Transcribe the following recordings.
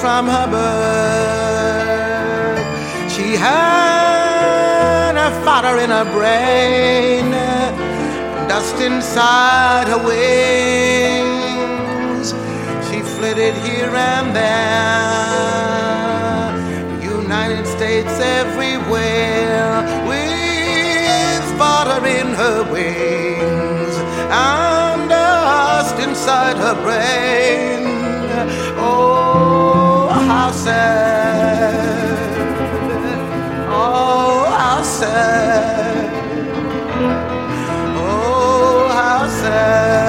from her birth. She had her father in her brain, dust inside her wings. She flitted here and there. her wings. and dust inside her brain. Oh, how sad. Oh, how sad. Oh, how sad.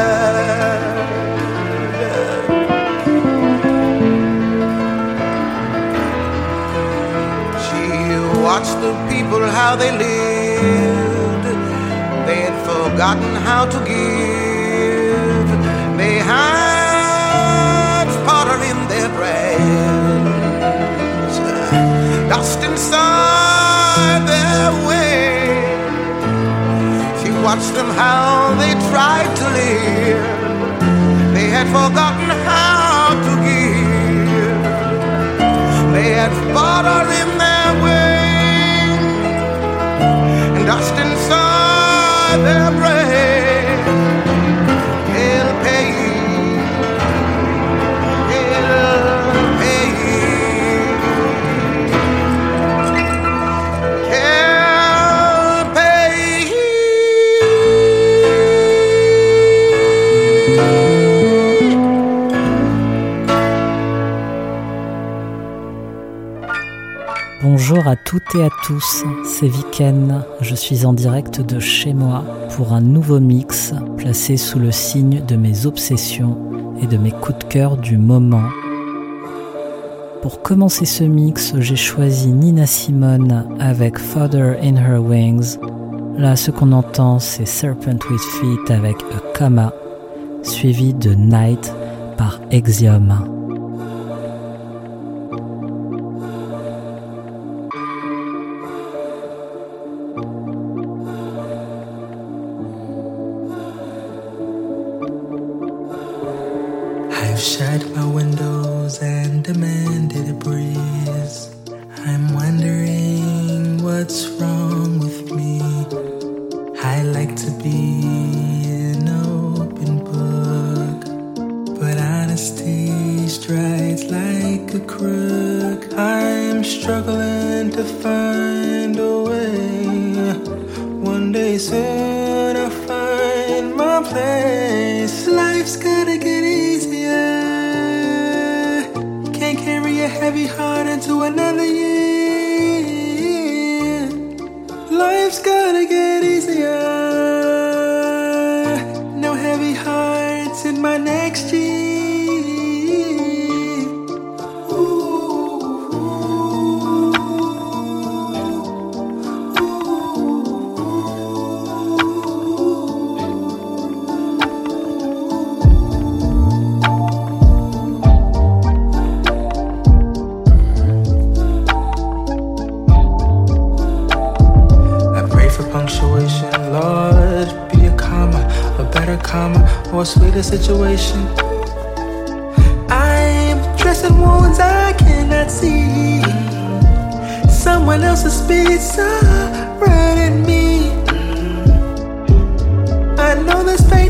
the people how they live forgotten how to give. They have powder in their brains, dust inside their way. She watched them how they tried to live. They had forgotten how to give. They had powder in their way, and dust inside their brains. Bonjour à toutes et à tous, c'est Viken. Je suis en direct de chez moi pour un nouveau mix placé sous le signe de mes obsessions et de mes coups de cœur du moment. Pour commencer ce mix, j'ai choisi Nina Simone avec Father in Her Wings. Là, ce qu'on entend, c'est Serpent with Feet avec A Comma, suivi de Night par Exium. someone else's pizza right at me. I know this pain.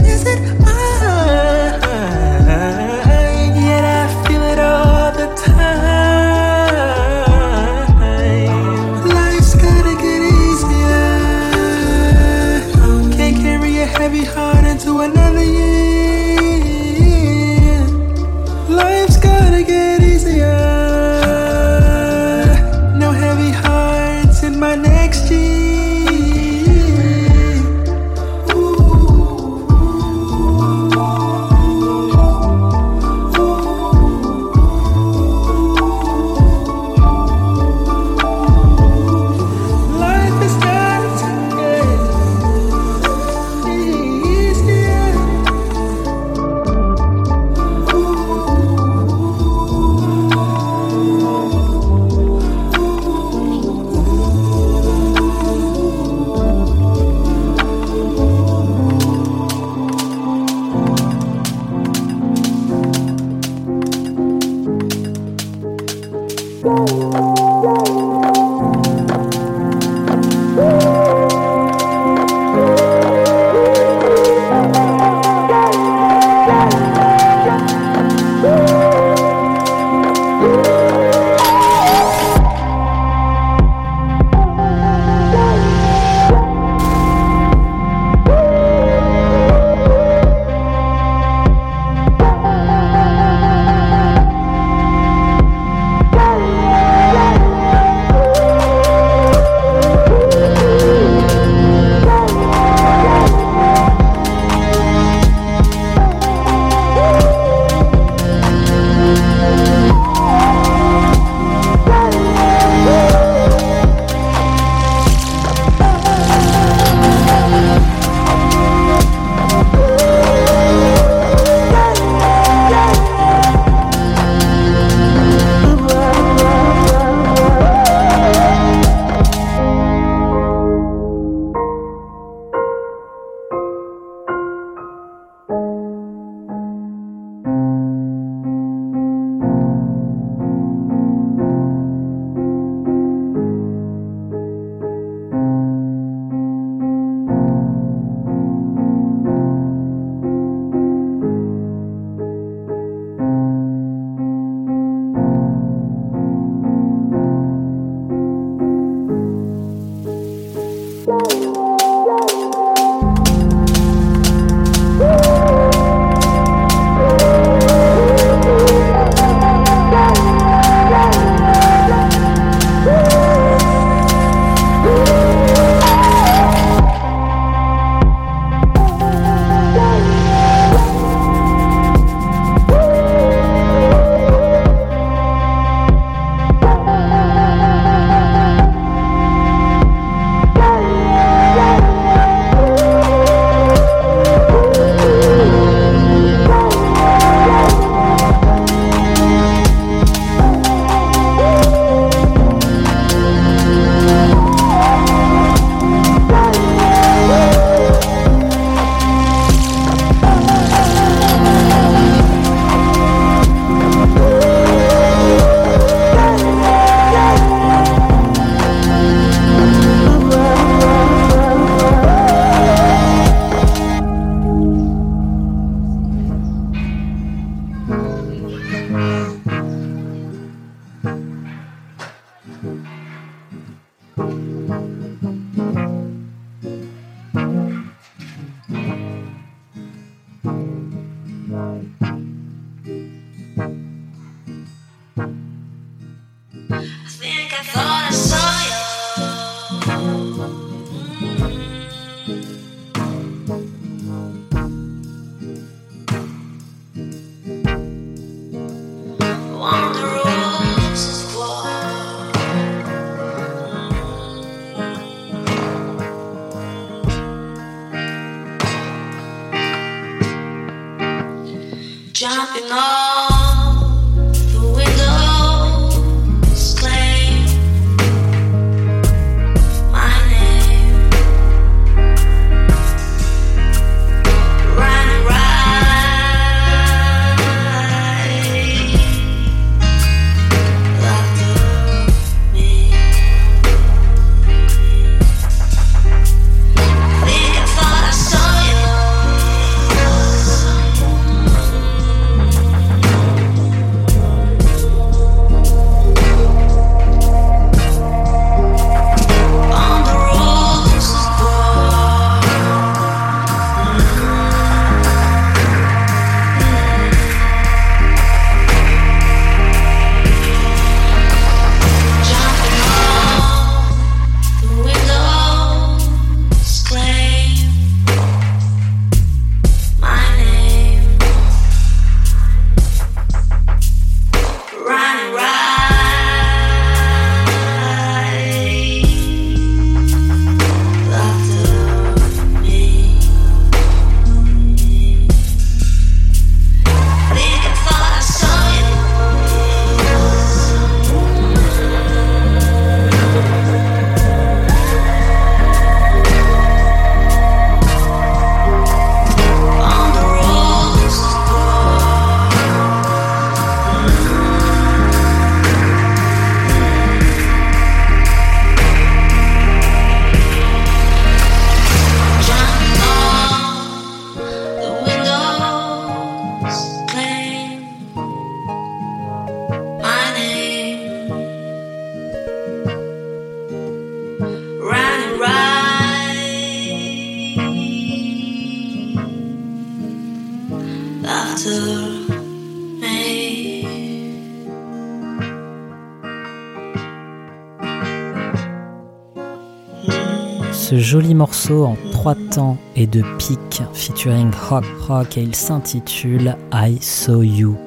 joli morceau en trois temps et de pic featuring Rock Rock et il s'intitule I Saw You.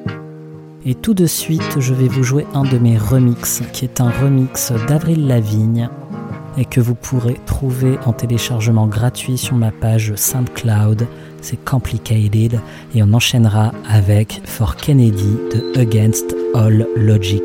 Et tout de suite, je vais vous jouer un de mes remixes qui est un remix d'Avril Lavigne et que vous pourrez trouver en téléchargement gratuit sur ma page SoundCloud. C'est Complicated et on enchaînera avec For Kennedy de Against All Logic.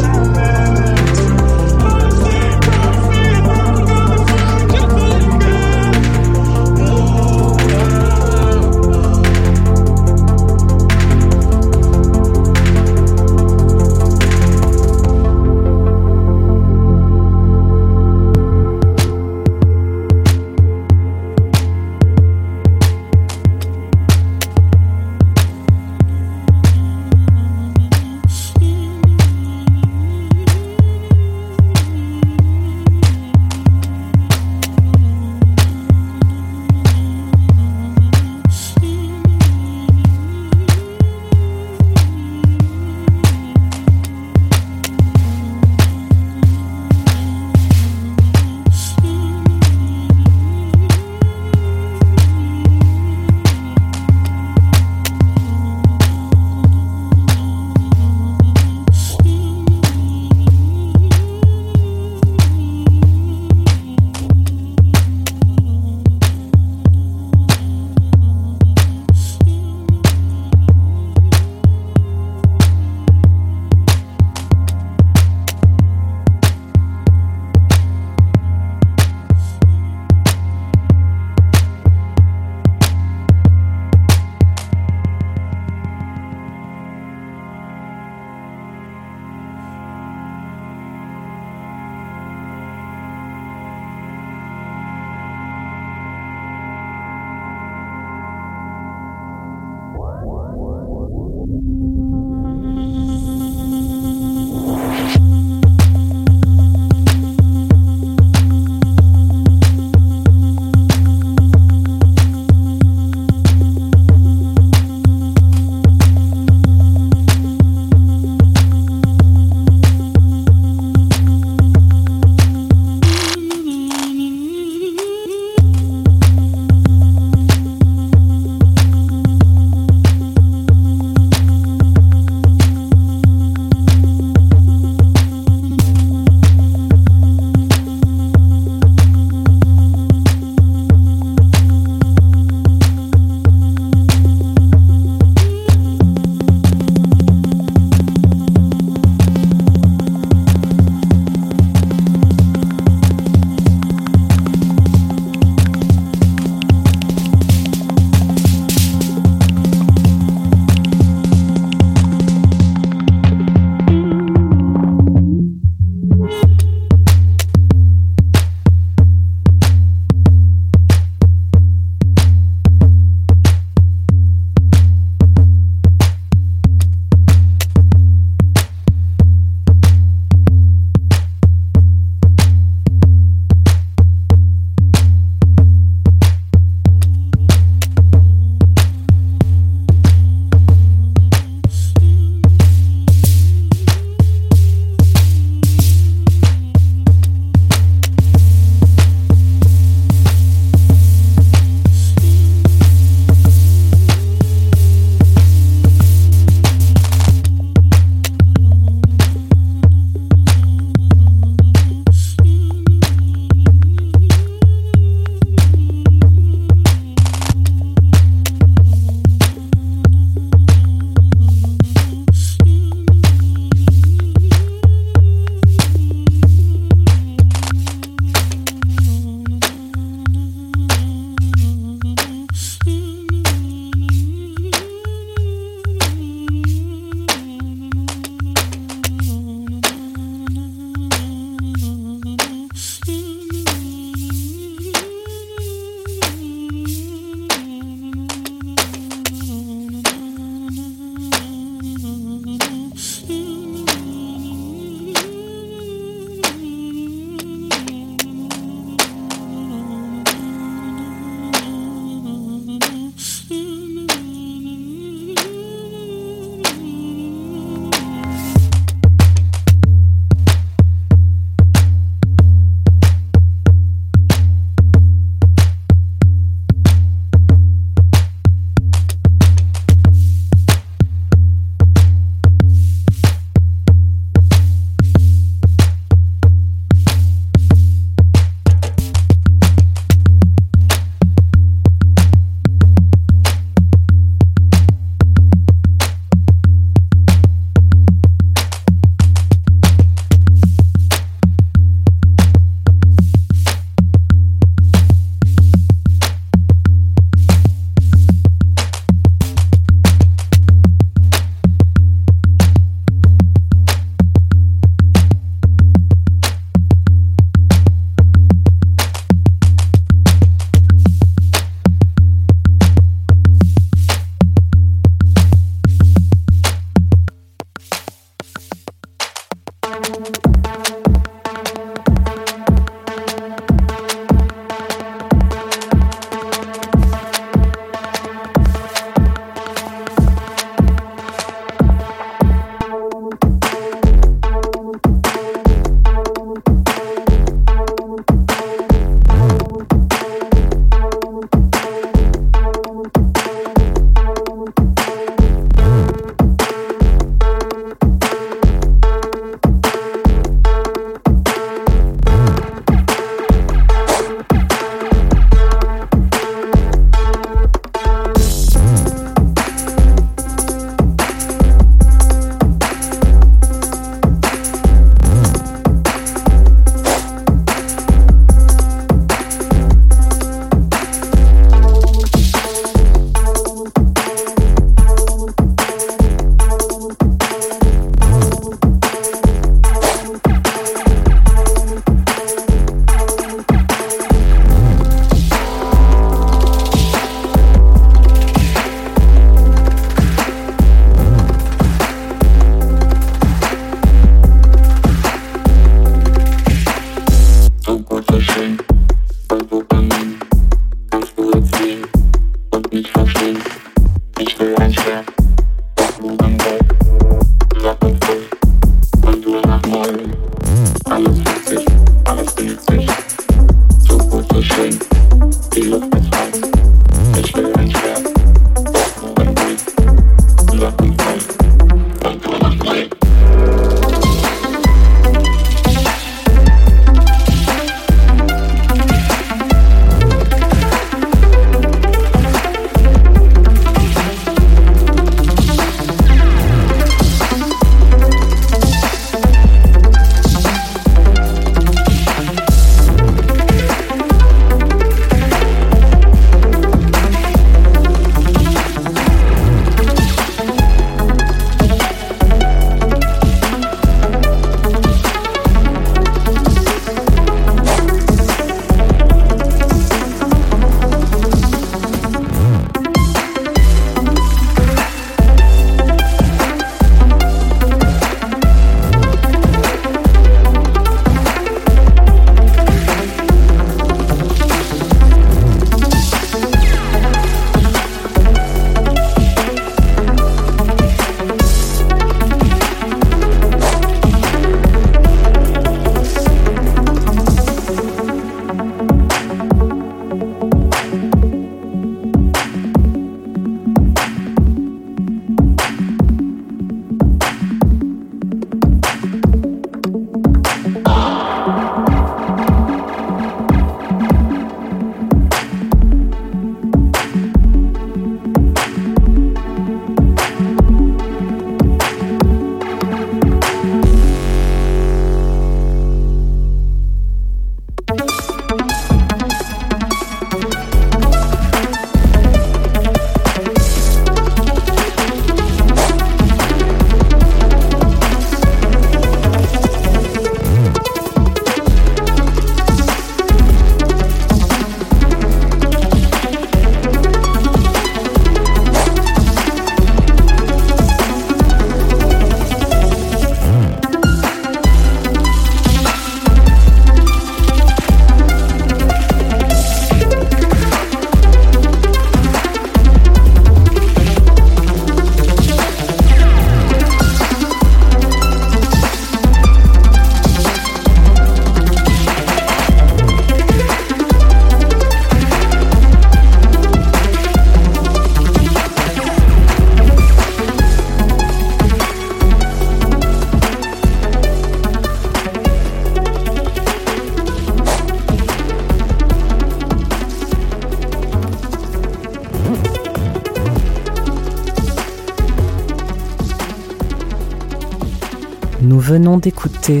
d'écouter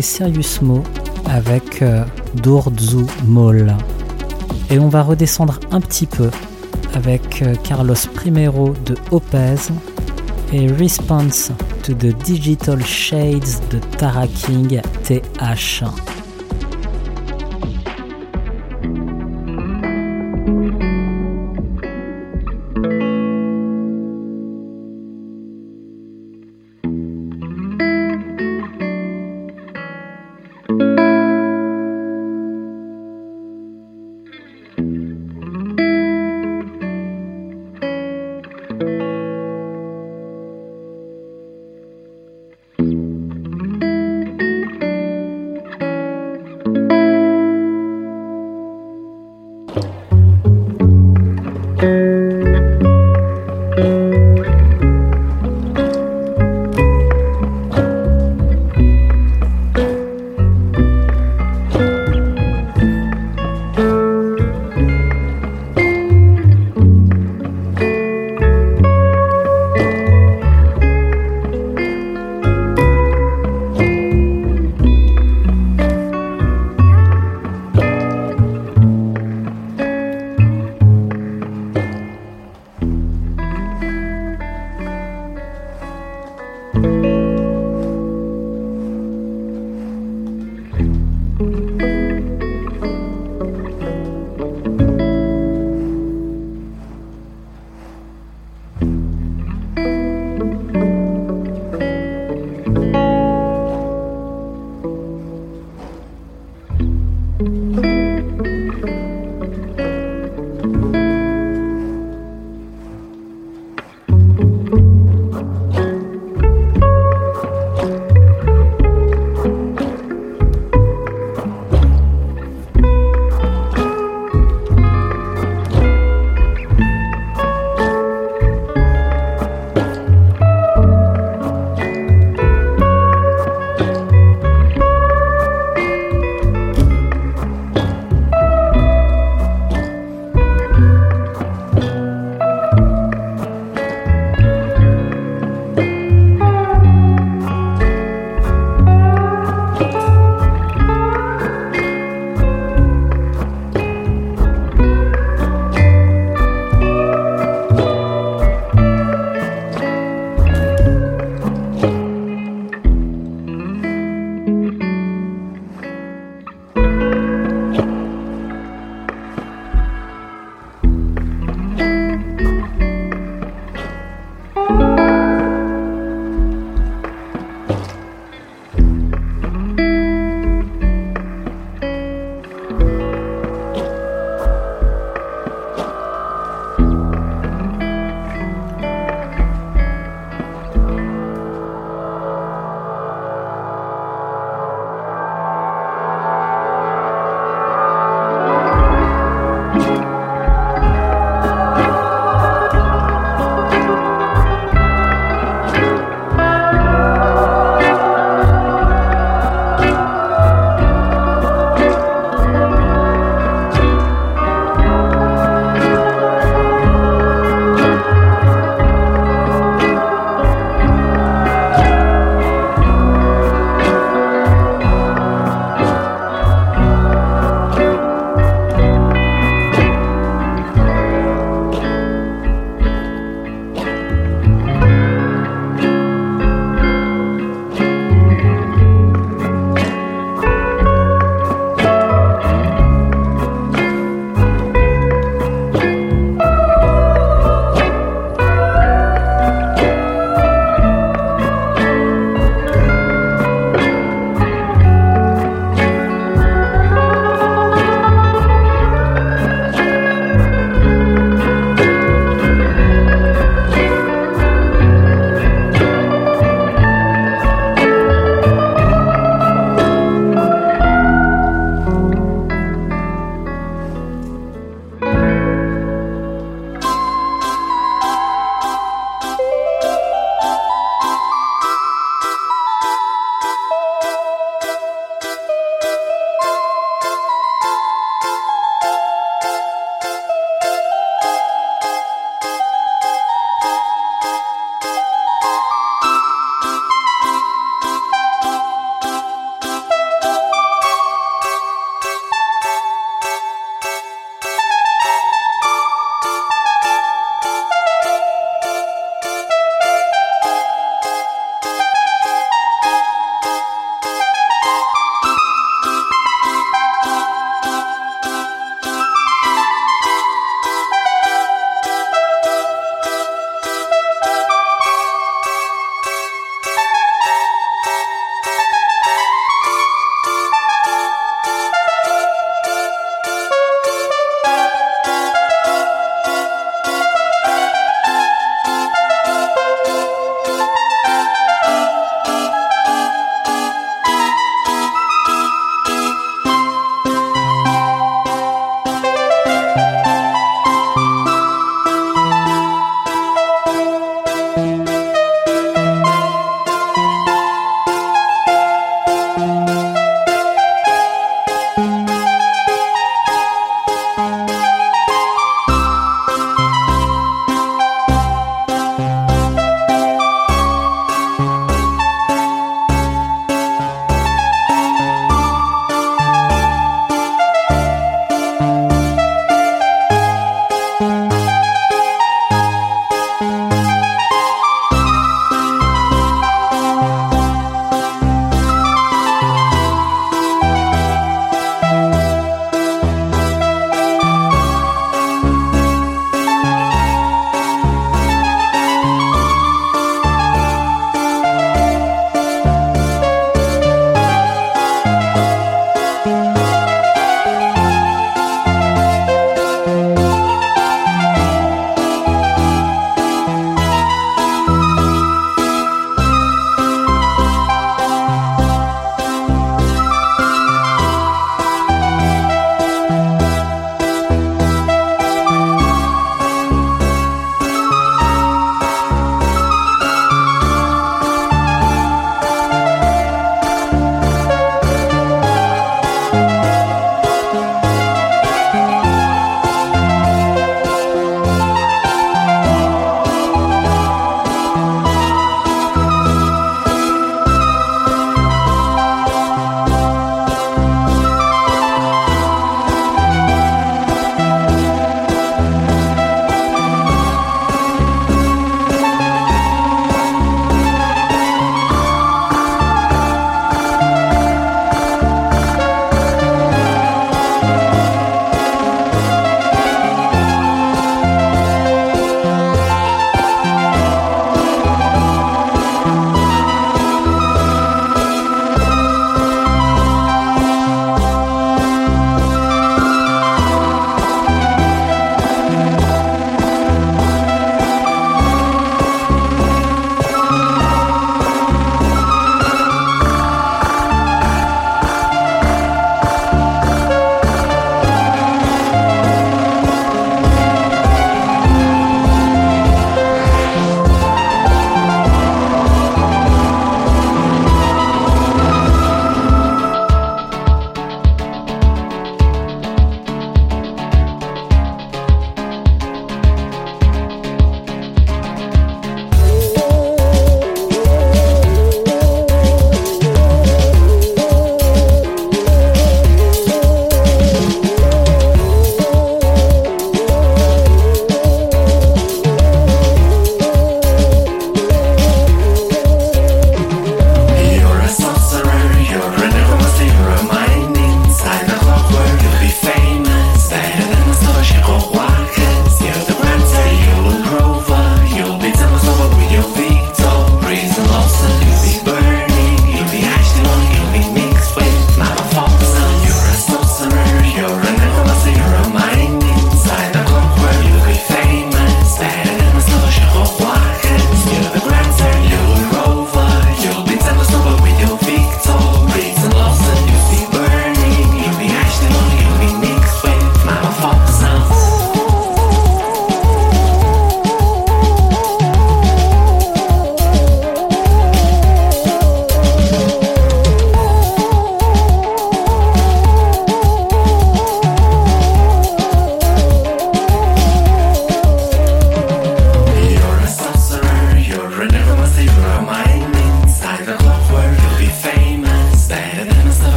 Mo avec euh, Dourzou mol Et on va redescendre un petit peu avec euh, Carlos Primero de Opez et Response to the Digital Shades de Tara King TH.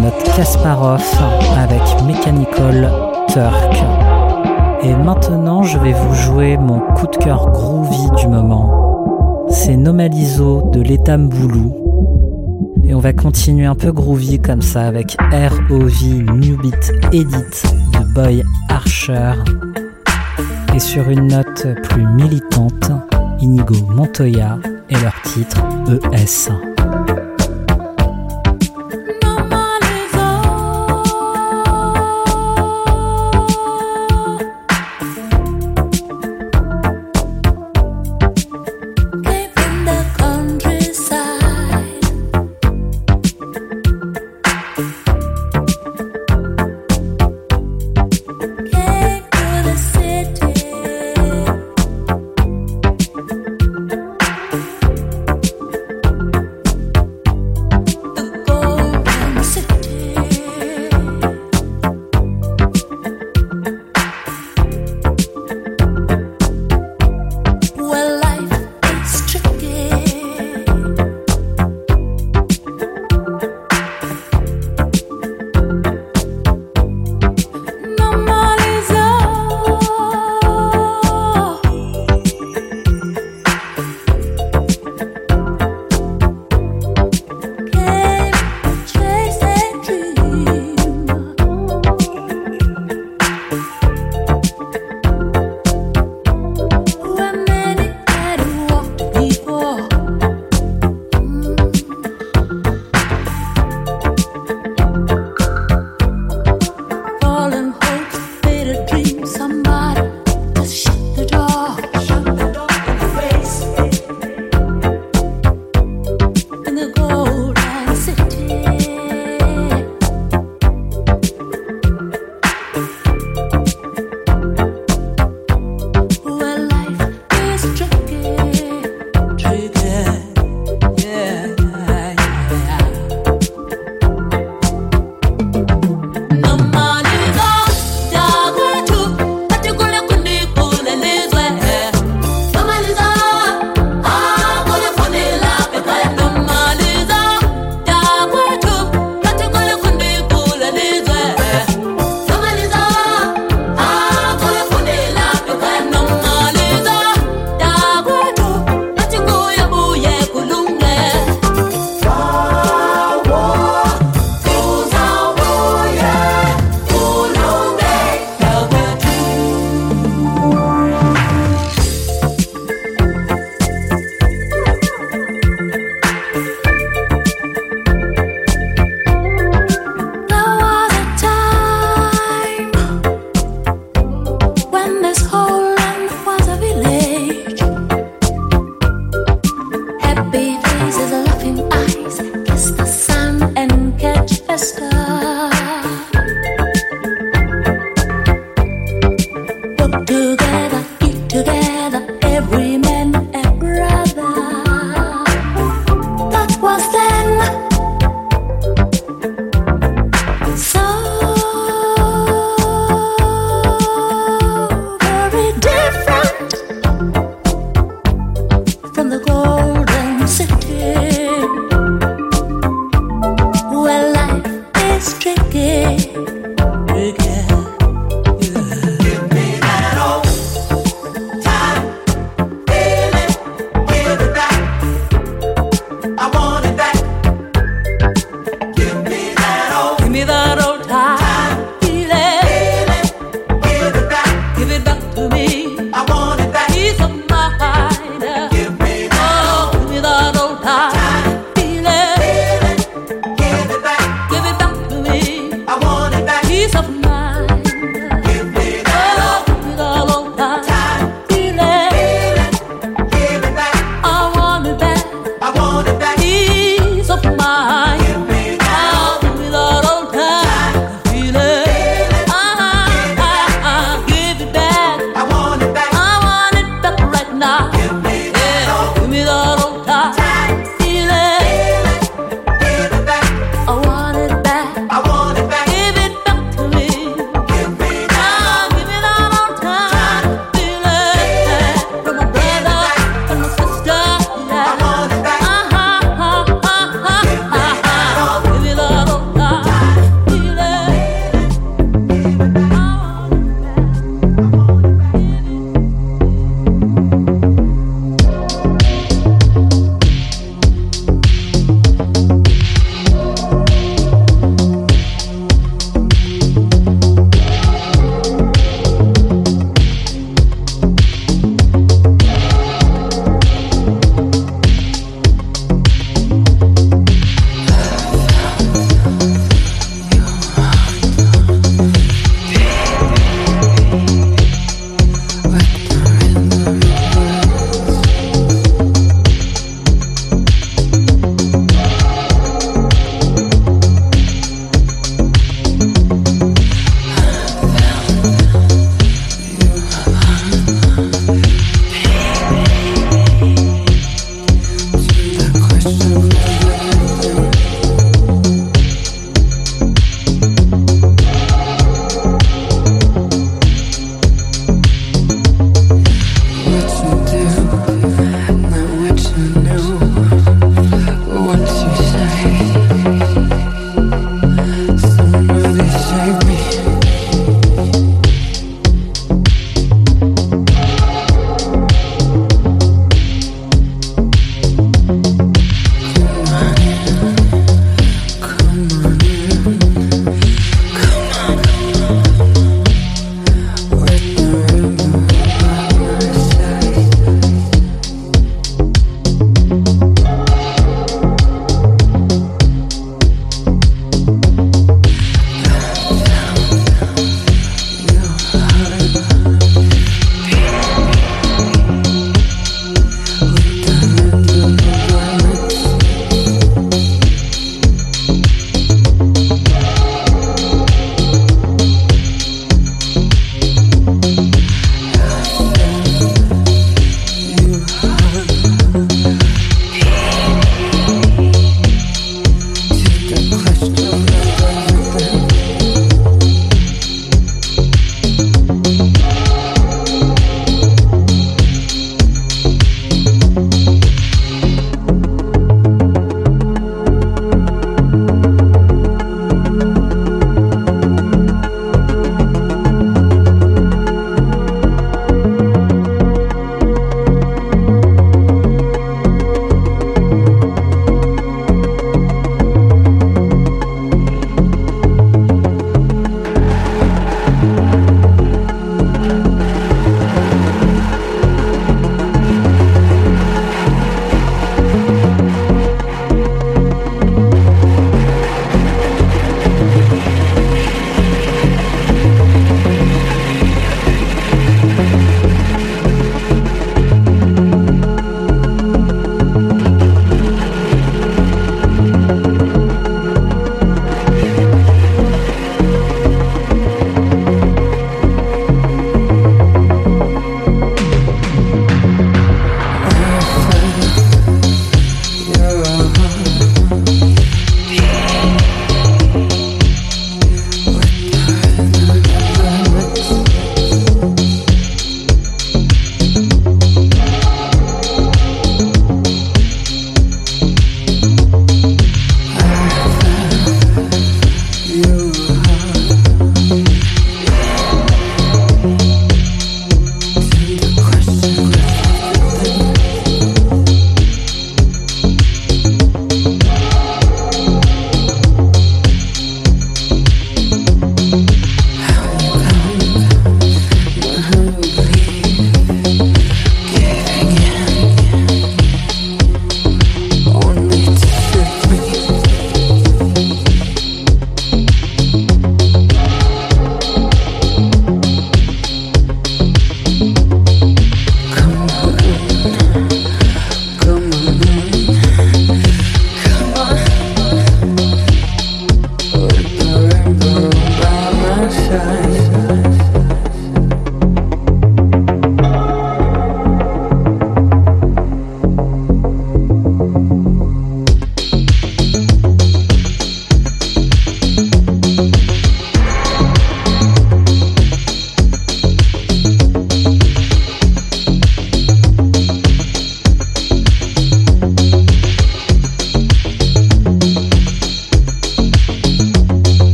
notre Kasparov avec Mechanical Turk. Et maintenant, je vais vous jouer mon coup de cœur groovy du moment. C'est Nomalizo de l'Etamboulou Et on va continuer un peu groovy comme ça avec ROV New Beat Edit de Boy Archer. Et sur une note plus militante, Inigo Montoya et leur titre ES.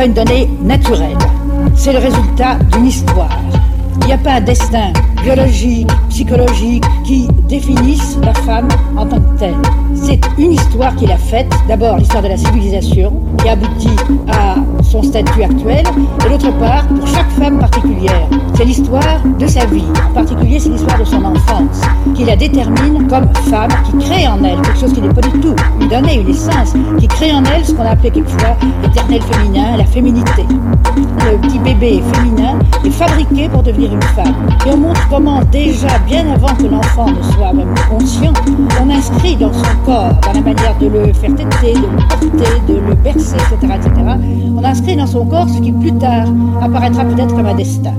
pas une donnée naturelle. C'est le résultat d'une histoire. Il n'y a pas un destin biologique, psychologique qui définisse la femme en tant que telle. C'est une histoire qui l'a faite, d'abord l'histoire de la civilisation, qui aboutit à son statut actuel, et d'autre part, pour chaque femme particulière. C'est l'histoire de sa vie, en particulier c'est l'histoire de son enfance, qui la détermine comme femme, qui crée en elle quelque chose qui n'est pas du tout une donner une essence, qui crée en elle ce qu'on appelait quelquefois l'éternel féminin, la féminité. Le petit bébé féminin est fabriqué pour devenir une femme. Et on montre comment déjà, bien avant que l'enfant ne soit même conscient, on inscrit dans son corps, dans la manière de le faire têter, de le porter, de le bercer, etc., etc., on inscrit dans son corps ce qui plus tard apparaîtra peut-être comme un destin.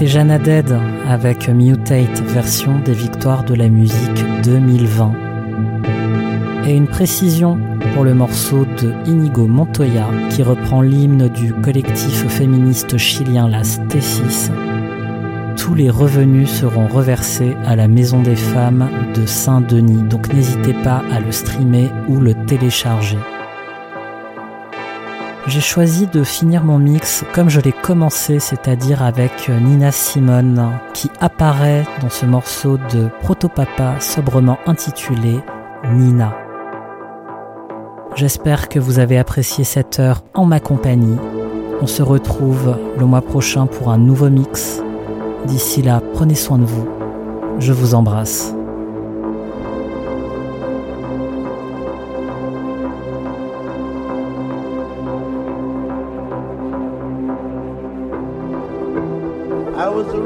C'est Jana Dead avec Mutate, version des victoires de la musique 2020. Et une précision pour le morceau de Inigo Montoya qui reprend l'hymne du collectif féministe chilien Las Tesis. Tous les revenus seront reversés à la Maison des Femmes de Saint-Denis, donc n'hésitez pas à le streamer ou le télécharger. J'ai choisi de finir mon mix comme je l'ai commencé, c'est-à-dire avec euh, Nina Simone, qui apparaît dans ce morceau de Protopapa sobrement intitulé Nina. J'espère que vous avez apprécié cette heure en ma compagnie. On se retrouve le mois prochain pour un nouveau mix. D'ici là, prenez soin de vous. Je vous embrasse.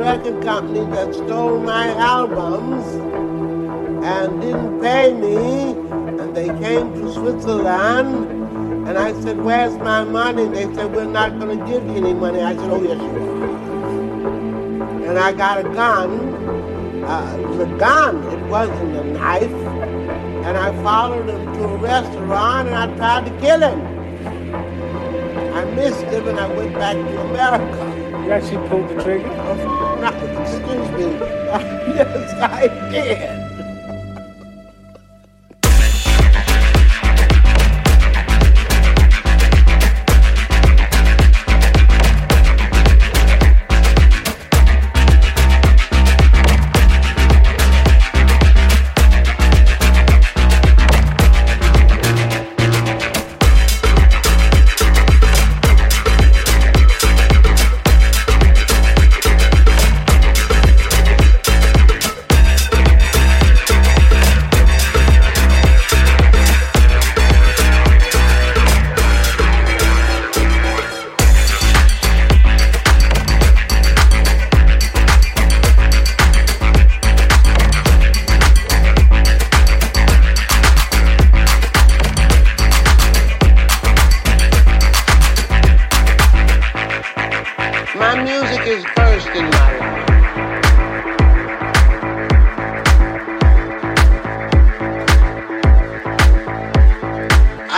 record company that stole my albums and didn't pay me. And they came to Switzerland. And I said, where's my money? They said, we're not going to give you any money. I said, oh, yes, you are. And I got a gun. Uh, it was a gun. It wasn't a knife. And I followed him to a restaurant and I tried to kill him. I missed him and I went back to America. You actually pulled the trigger? Excuse me. yes, I did.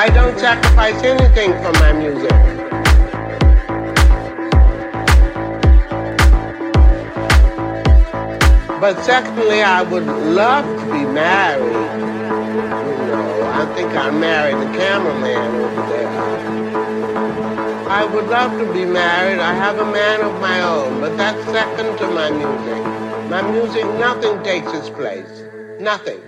I don't sacrifice anything for my music. But secondly, I would love to be married. You know, I think I married the cameraman over there. I would love to be married. I have a man of my own, but that's second to my music. My music, nothing takes its place. Nothing.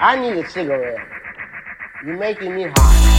I need a cigarette. You're making me hot.